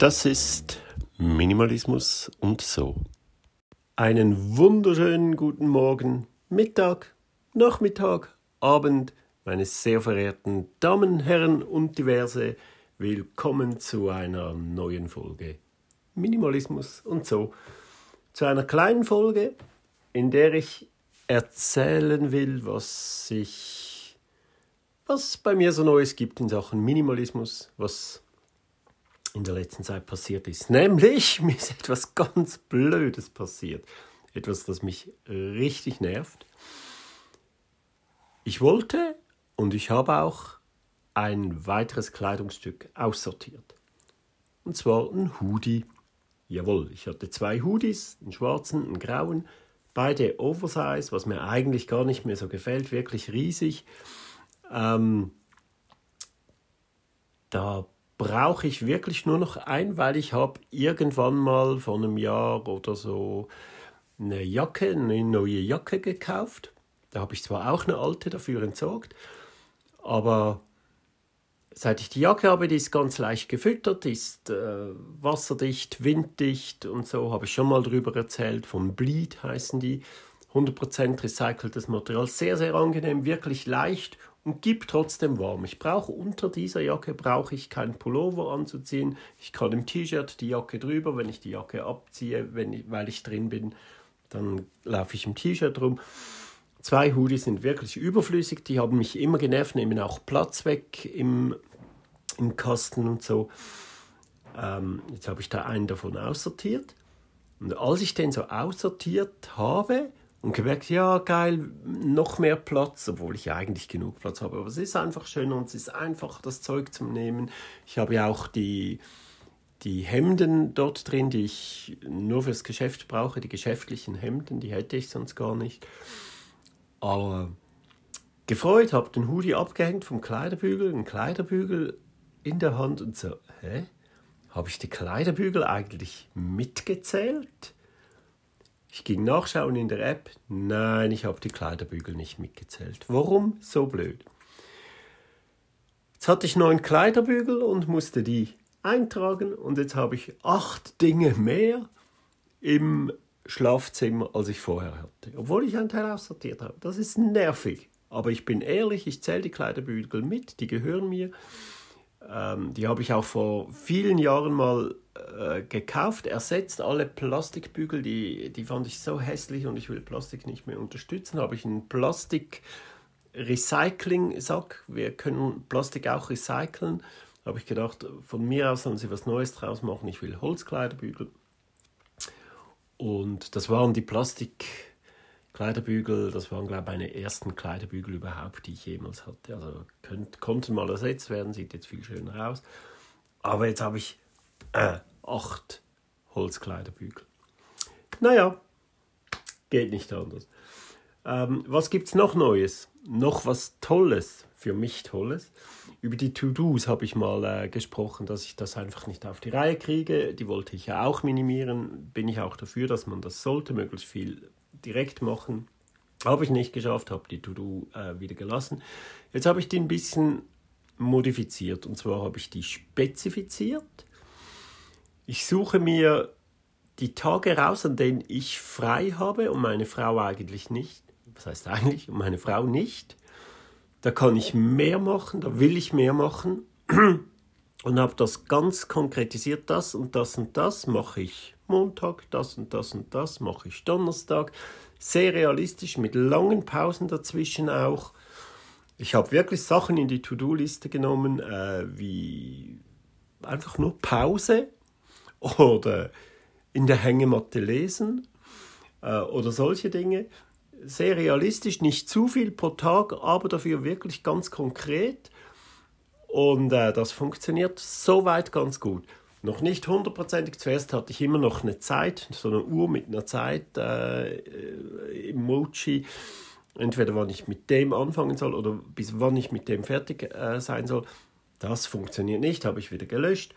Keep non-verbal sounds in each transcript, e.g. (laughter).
Das ist Minimalismus und so. Einen wunderschönen guten Morgen, Mittag, Nachmittag, Abend, meine sehr verehrten Damen, Herren und diverse. Willkommen zu einer neuen Folge Minimalismus und so. Zu einer kleinen Folge, in der ich erzählen will, was ich was bei mir so Neues gibt in Sachen Minimalismus, was in der letzten Zeit passiert ist. Nämlich, (laughs) mir ist etwas ganz Blödes passiert. Etwas, das mich richtig nervt. Ich wollte und ich habe auch ein weiteres Kleidungsstück aussortiert. Und zwar ein Hoodie. Jawohl, ich hatte zwei Hoodies, einen schwarzen, einen grauen, beide Oversize, was mir eigentlich gar nicht mehr so gefällt, wirklich riesig. Ähm, da brauche ich wirklich nur noch ein, weil ich habe irgendwann mal vor einem Jahr oder so eine Jacke, eine neue Jacke gekauft. Da habe ich zwar auch eine alte dafür entsorgt, aber seit ich die Jacke habe, die ist ganz leicht gefüttert, ist äh, wasserdicht, winddicht und so, habe ich schon mal drüber erzählt, von Bleed heißen die. 100% recyceltes Material, sehr, sehr angenehm, wirklich leicht und gibt trotzdem warm. Ich brauche unter dieser Jacke brauche ich keinen Pullover anzuziehen. Ich kann im T-Shirt die Jacke drüber, wenn ich die Jacke abziehe, wenn ich, weil ich drin bin, dann laufe ich im T-Shirt rum. Zwei Hoodies sind wirklich überflüssig, die haben mich immer genervt, nehmen auch Platz weg im, im Kasten und so. Ähm, jetzt habe ich da einen davon aussortiert. Und als ich den so aussortiert habe, und gemerkt, ja, geil, noch mehr Platz, obwohl ich ja eigentlich genug Platz habe. Aber es ist einfach schön und es ist einfach, das Zeug zum Nehmen. Ich habe ja auch die, die Hemden dort drin, die ich nur fürs Geschäft brauche, die geschäftlichen Hemden, die hätte ich sonst gar nicht. Aber gefreut, habe den Hoodie abgehängt vom Kleiderbügel, einen Kleiderbügel in der Hand und so, hä? Habe ich die Kleiderbügel eigentlich mitgezählt? Ich ging nachschauen in der App. Nein, ich habe die Kleiderbügel nicht mitgezählt. Warum? So blöd. Jetzt hatte ich neun Kleiderbügel und musste die eintragen und jetzt habe ich acht Dinge mehr im Schlafzimmer, als ich vorher hatte. Obwohl ich einen Teil aussortiert habe. Das ist nervig. Aber ich bin ehrlich, ich zähle die Kleiderbügel mit, die gehören mir. Ähm, die habe ich auch vor vielen Jahren mal äh, gekauft, ersetzt alle Plastikbügel, die, die fand ich so hässlich und ich will Plastik nicht mehr unterstützen. Habe ich einen Plastik Recycling-Sack. Wir können Plastik auch recyceln. Habe ich gedacht, von mir aus sollen sie was Neues draus machen. Ich will Holzkleiderbügel. Und das waren die Plastik Kleiderbügel, das waren, glaube ich, meine ersten Kleiderbügel überhaupt, die ich jemals hatte. Also könnt, konnten mal ersetzt werden, sieht jetzt viel schöner aus. Aber jetzt habe ich äh, acht Holzkleiderbügel. Naja, geht nicht anders. Ähm, was gibt es noch Neues? Noch was Tolles, für mich Tolles. Über die To-Dos habe ich mal äh, gesprochen, dass ich das einfach nicht auf die Reihe kriege. Die wollte ich ja auch minimieren. Bin ich auch dafür, dass man das sollte, möglichst viel direkt machen. Habe ich nicht geschafft, habe die To-Do äh, wieder gelassen. Jetzt habe ich die ein bisschen modifiziert. Und zwar habe ich die spezifiziert. Ich suche mir die Tage raus, an denen ich frei habe und meine Frau eigentlich nicht. Was heißt eigentlich? Und meine Frau nicht. Da kann ich mehr machen, da will ich mehr machen. (clears throat) Und habe das ganz konkretisiert, das und das und das mache ich Montag, das und das und das mache ich Donnerstag. Sehr realistisch, mit langen Pausen dazwischen auch. Ich habe wirklich Sachen in die To-Do-Liste genommen, äh, wie einfach nur Pause oder in der Hängematte lesen äh, oder solche Dinge. Sehr realistisch, nicht zu viel pro Tag, aber dafür wirklich ganz konkret. Und äh, das funktioniert soweit ganz gut. Noch nicht hundertprozentig. Zuerst hatte ich immer noch eine Zeit, so eine Uhr mit einer Zeit, äh, Emoji. Entweder wann ich mit dem anfangen soll oder bis wann ich mit dem fertig äh, sein soll. Das funktioniert nicht, habe ich wieder gelöscht.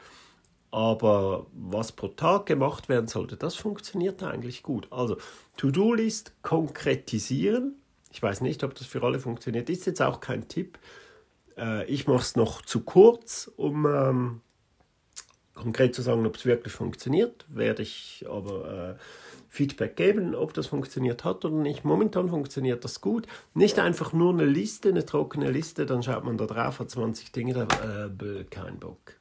Aber was pro Tag gemacht werden sollte, das funktioniert eigentlich gut. Also To-Do-List konkretisieren. Ich weiß nicht, ob das für alle funktioniert. Ist jetzt auch kein Tipp. Äh, ich mache es noch zu kurz, um ähm, konkret zu sagen, ob es wirklich funktioniert, werde ich aber äh, Feedback geben, ob das funktioniert hat oder nicht. Momentan funktioniert das gut. Nicht einfach nur eine Liste, eine trockene Liste, dann schaut man da drauf, hat 20 Dinge, da, äh, kein Bock,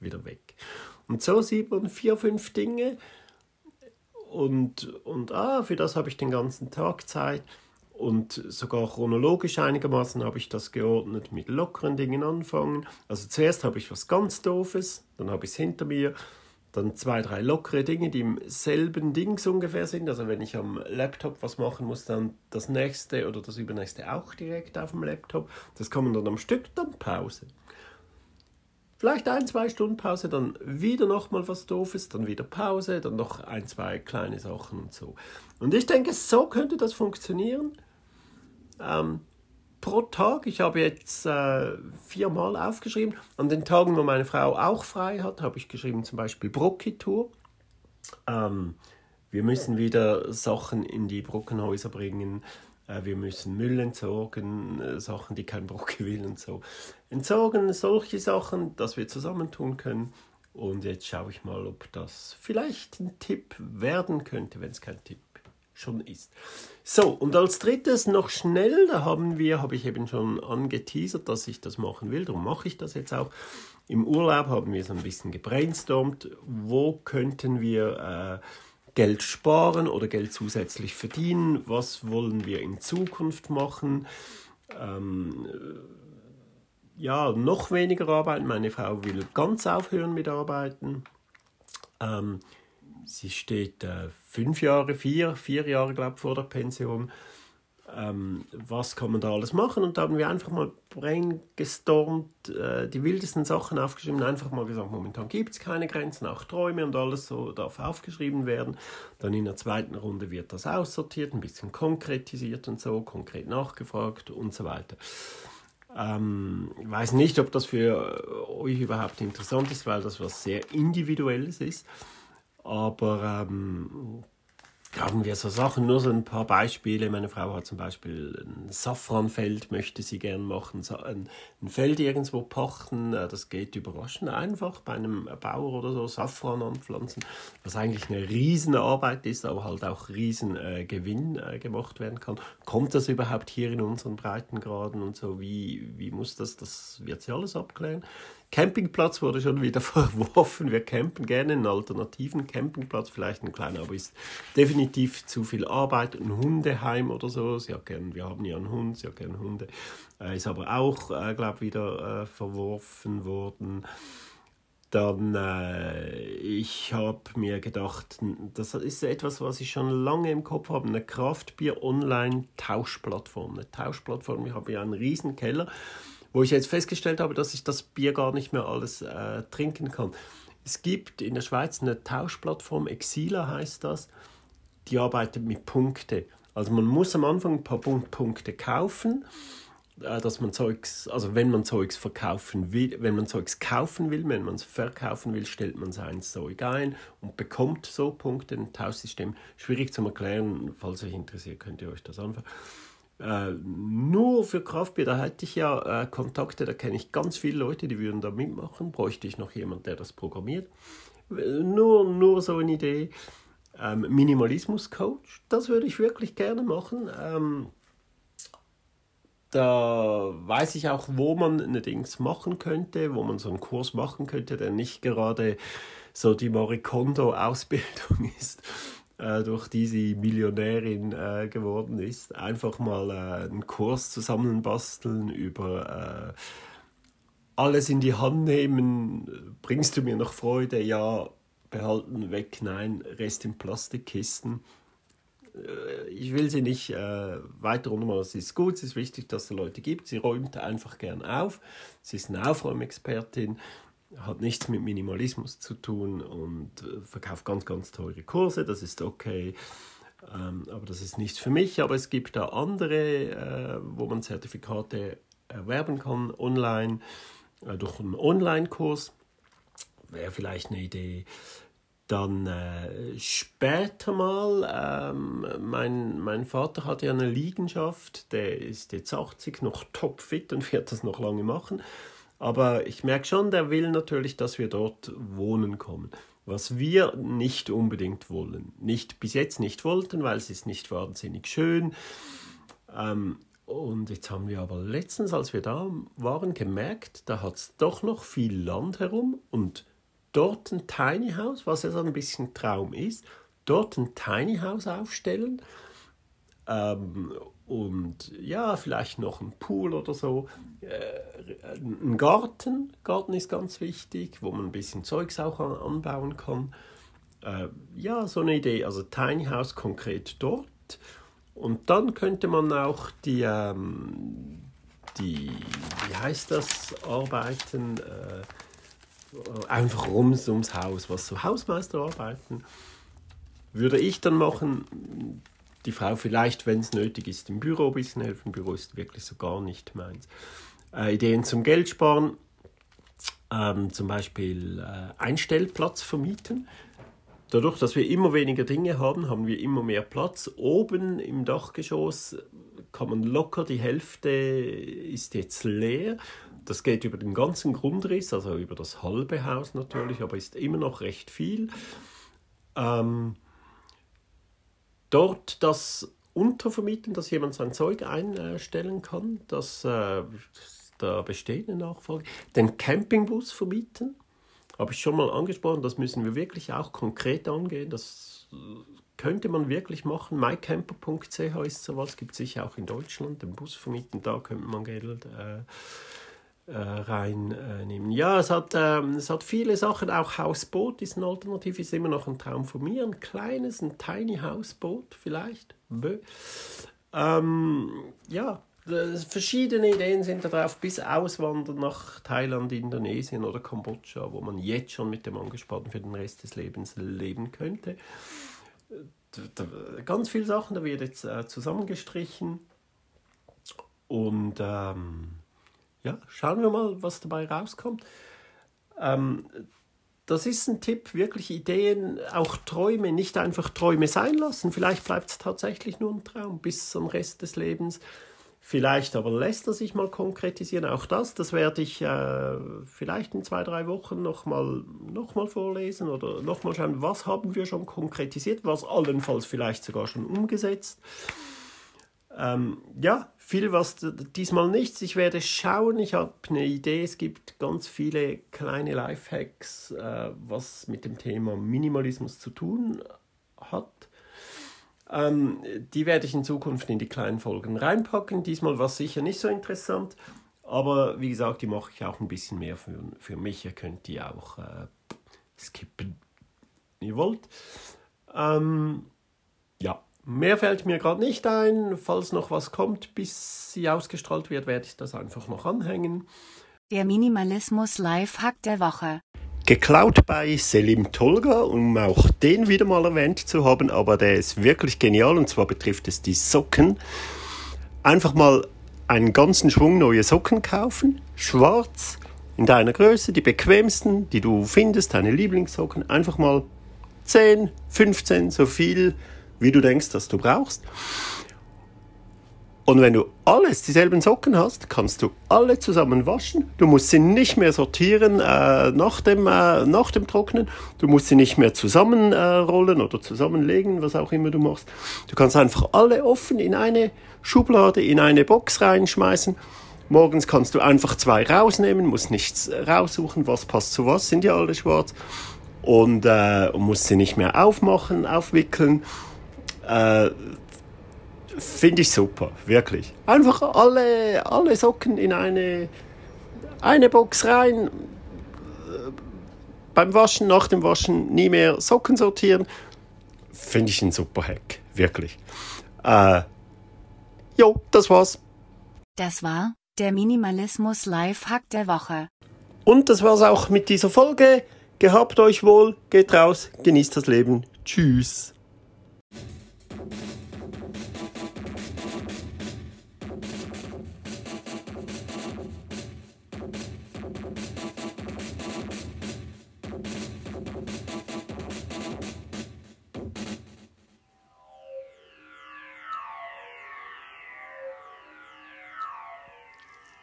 wieder weg. Und so sieht man vier, fünf Dinge und, und ah, für das habe ich den ganzen Tag Zeit. Und sogar chronologisch einigermaßen habe ich das geordnet mit lockeren Dingen anfangen. Also zuerst habe ich was ganz Doofes, dann habe ich es hinter mir, dann zwei, drei lockere Dinge, die im selben Dings ungefähr sind. Also wenn ich am Laptop was machen muss, dann das nächste oder das übernächste auch direkt auf dem Laptop. Das kann man dann am Stück, dann Pause. Vielleicht ein, zwei Stunden Pause, dann wieder nochmal was Doofes, dann wieder Pause, dann noch ein, zwei kleine Sachen und so. Und ich denke, so könnte das funktionieren ähm, pro Tag. Ich habe jetzt äh, viermal aufgeschrieben. An den Tagen, wo meine Frau auch frei hat, habe ich geschrieben zum Beispiel Brocki-Tour. Ähm, wir müssen wieder Sachen in die Brockenhäuser bringen. Äh, wir müssen Müll entsorgen, äh, Sachen, die kein Brocki will und so. Entsorgen, solche Sachen, dass wir zusammentun können. Und jetzt schaue ich mal, ob das vielleicht ein Tipp werden könnte, wenn es kein Tipp schon ist. So, und als drittes noch schnell, da haben wir, habe ich eben schon angeteasert, dass ich das machen will, darum mache ich das jetzt auch. Im Urlaub haben wir so ein bisschen gebrainstormt, wo könnten wir äh, Geld sparen oder Geld zusätzlich verdienen, was wollen wir in Zukunft machen. Ähm, ja, noch weniger arbeiten. Meine Frau will ganz aufhören mit Arbeiten. Ähm, sie steht äh, fünf Jahre, vier, vier Jahre, glaube ich, vor der Pension. Ähm, was kann man da alles machen? Und da haben wir einfach mal brainstormt, äh, die wildesten Sachen aufgeschrieben, einfach mal gesagt, momentan gibt es keine Grenzen, auch Träume und alles so darf aufgeschrieben werden. Dann in der zweiten Runde wird das aussortiert, ein bisschen konkretisiert und so, konkret nachgefragt und so weiter. Ähm, ich weiß nicht, ob das für euch überhaupt interessant ist, weil das was sehr Individuelles ist. Aber ähm, haben wir so Sachen, nur so ein paar Beispiele. Meine Frau hat zum Beispiel ein Safranfeld, möchte sie gern machen, ein, ein Feld irgendwo pachten. Äh, das geht überraschend einfach bei einem Bauer oder so, Safran anpflanzen, was eigentlich eine Riesenarbeit ist, aber halt auch riesen äh, äh, gemacht werden kann. Kommt das überhaupt hier in unseren Breitengraden und so? Wie, wie muss das? Das wird sie alles abklären. Campingplatz wurde schon wieder (laughs) verworfen. Wir campen gerne einen alternativen Campingplatz, vielleicht ein kleiner, aber ist definitiv zu viel Arbeit. Ein Hundeheim oder so. Sie hat wir haben ja einen Hund, sie hat Hunde. Äh, ist aber auch, äh, glaube ich, wieder äh, verworfen worden. Dann, äh, ich habe mir gedacht, das ist etwas, was ich schon lange im Kopf habe, eine Kraftbier-Online-Tauschplattform. Eine Tauschplattform, ich habe ja einen riesen Keller wo ich jetzt festgestellt habe, dass ich das Bier gar nicht mehr alles äh, trinken kann. Es gibt in der Schweiz eine Tauschplattform, Exila heißt das, die arbeitet mit Punkte. Also man muss am Anfang ein paar Punkte kaufen, äh, dass man Zeugs, also wenn man Zeugs verkaufen will, wenn man Zeugs kaufen will, wenn man es verkaufen will, stellt man sein Zeug ein und bekommt so Punkte. Ein Tauschsystem schwierig zu erklären, falls euch interessiert, könnt ihr euch das anfangen. Äh, nur für Kraftbier, da hätte ich ja äh, Kontakte, da kenne ich ganz viele Leute, die würden da mitmachen. Bräuchte ich noch jemanden, der das programmiert. Nur, nur so eine Idee. Ähm, Minimalismus-Coach, das würde ich wirklich gerne machen. Ähm, da weiß ich auch, wo man eine Dings machen könnte, wo man so einen Kurs machen könnte, der nicht gerade so die Marikondo-Ausbildung (laughs) ist äh, durch die sie Millionärin äh, geworden ist, einfach mal äh, einen Kurs zusammenbasteln über äh, alles in die Hand nehmen, bringst du mir noch Freude, ja, behalten, weg, nein, Rest in Plastikkisten. Äh, ich will sie nicht äh, weiter runtermachen. Es ist gut, es ist wichtig, dass es Leute gibt. Sie räumt einfach gern auf. Sie ist eine Aufräumexpertin hat nichts mit Minimalismus zu tun und äh, verkauft ganz, ganz teure Kurse, das ist okay. Ähm, aber das ist nichts für mich. Aber es gibt da andere, äh, wo man Zertifikate erwerben kann, online, äh, durch einen Online-Kurs. Wäre vielleicht eine Idee. Dann äh, später mal, ähm, mein, mein Vater hat ja eine Liegenschaft, der ist jetzt 80, noch topfit und (laughs) wird das noch lange machen. Aber ich merke schon, der will natürlich, dass wir dort wohnen kommen. Was wir nicht unbedingt wollen, nicht bis jetzt nicht wollten, weil es ist nicht wahnsinnig schön. Ähm, und jetzt haben wir aber letztens, als wir da waren, gemerkt, da hat es doch noch viel Land herum und dort ein Tiny House, was ja so ein bisschen Traum ist, dort ein Tiny House aufstellen ähm, und ja, vielleicht noch ein Pool oder so. Äh, ein Garten, Garten ist ganz wichtig, wo man ein bisschen Zeugs auch anbauen kann. Äh, ja, so eine Idee, also Tiny House konkret dort und dann könnte man auch die, ähm, die wie heißt das, Arbeiten, äh, einfach rums ums Haus, was so Hausmeisterarbeiten, würde ich dann machen. Die Frau vielleicht, wenn es nötig ist, im Büro ein bisschen helfen. Büro ist wirklich so gar nicht meins. Äh, Ideen zum Geld sparen, ähm, zum Beispiel äh, Einstellplatz vermieten. Dadurch, dass wir immer weniger Dinge haben, haben wir immer mehr Platz. Oben im Dachgeschoss kann man locker, die Hälfte ist jetzt leer. Das geht über den ganzen Grundriss, also über das halbe Haus natürlich, aber ist immer noch recht viel. Ähm, dort das untervermieten, dass jemand sein Zeug einstellen kann, dass äh, da besteht eine Nachfrage. Den Campingbus vermieten habe ich schon mal angesprochen, das müssen wir wirklich auch konkret angehen. Das könnte man wirklich machen. mycamper.ch ist sowas, gibt es sicher auch in Deutschland. Den Bus vermieten, da könnte man Geld äh, äh, reinnehmen. ja, es hat, äh, es hat viele Sachen. Auch Hausboot ist eine Alternative, ist immer noch ein Traum von mir. Ein kleines, ein tiny Hausboot vielleicht. Ähm, ja, verschiedene Ideen sind da drauf, bis Auswandern nach Thailand, Indonesien oder Kambodscha, wo man jetzt schon mit dem Angespannten für den Rest des Lebens leben könnte. Ganz viele Sachen, da wird jetzt äh, zusammengestrichen. Und ähm, ja, schauen wir mal, was dabei rauskommt. Ähm, das ist ein Tipp, wirklich Ideen, auch Träume, nicht einfach Träume sein lassen. Vielleicht bleibt es tatsächlich nur ein Traum bis zum Rest des Lebens. Vielleicht aber lässt er sich mal konkretisieren. Auch das, das werde ich äh, vielleicht in zwei, drei Wochen nochmal noch mal vorlesen oder nochmal schauen, was haben wir schon konkretisiert, was allenfalls vielleicht sogar schon umgesetzt. Ähm, ja, viel was diesmal nichts. Ich werde schauen, ich habe eine Idee, es gibt ganz viele kleine Lifehacks, äh, was mit dem Thema Minimalismus zu tun hat. Ähm, die werde ich in Zukunft in die kleinen Folgen reinpacken. Diesmal war es sicher nicht so interessant, aber wie gesagt, die mache ich auch ein bisschen mehr für, für mich. Ihr könnt die auch äh, skippen, ihr wollt. Ähm, mehr fällt mir gerade nicht ein. Falls noch was kommt, bis sie ausgestrahlt wird, werde ich das einfach noch anhängen. Der Minimalismus Live-Hack der Woche geklaut bei Selim Tolga, um auch den wieder mal erwähnt zu haben, aber der ist wirklich genial und zwar betrifft es die Socken. Einfach mal einen ganzen Schwung neue Socken kaufen, schwarz, in deiner Größe, die bequemsten, die du findest, deine Lieblingssocken, einfach mal 10, 15, so viel, wie du denkst, dass du brauchst. Und wenn du alles dieselben Socken hast, kannst du alle zusammen waschen. Du musst sie nicht mehr sortieren äh, nach, dem, äh, nach dem Trocknen. Du musst sie nicht mehr zusammenrollen äh, oder zusammenlegen, was auch immer du machst. Du kannst einfach alle offen in eine Schublade, in eine Box reinschmeißen. Morgens kannst du einfach zwei rausnehmen, musst nichts raussuchen, was passt zu was, sind ja alle schwarz. Und, äh, musst sie nicht mehr aufmachen, aufwickeln. Äh, Finde ich super, wirklich. Einfach alle, alle Socken in eine, eine Box rein. Beim Waschen, nach dem Waschen nie mehr Socken sortieren. Finde ich ein super Hack, wirklich. Äh, jo, das war's. Das war der Minimalismus Live-Hack der Woche. Und das war's auch mit dieser Folge. Gehabt euch wohl, geht raus, genießt das Leben. Tschüss.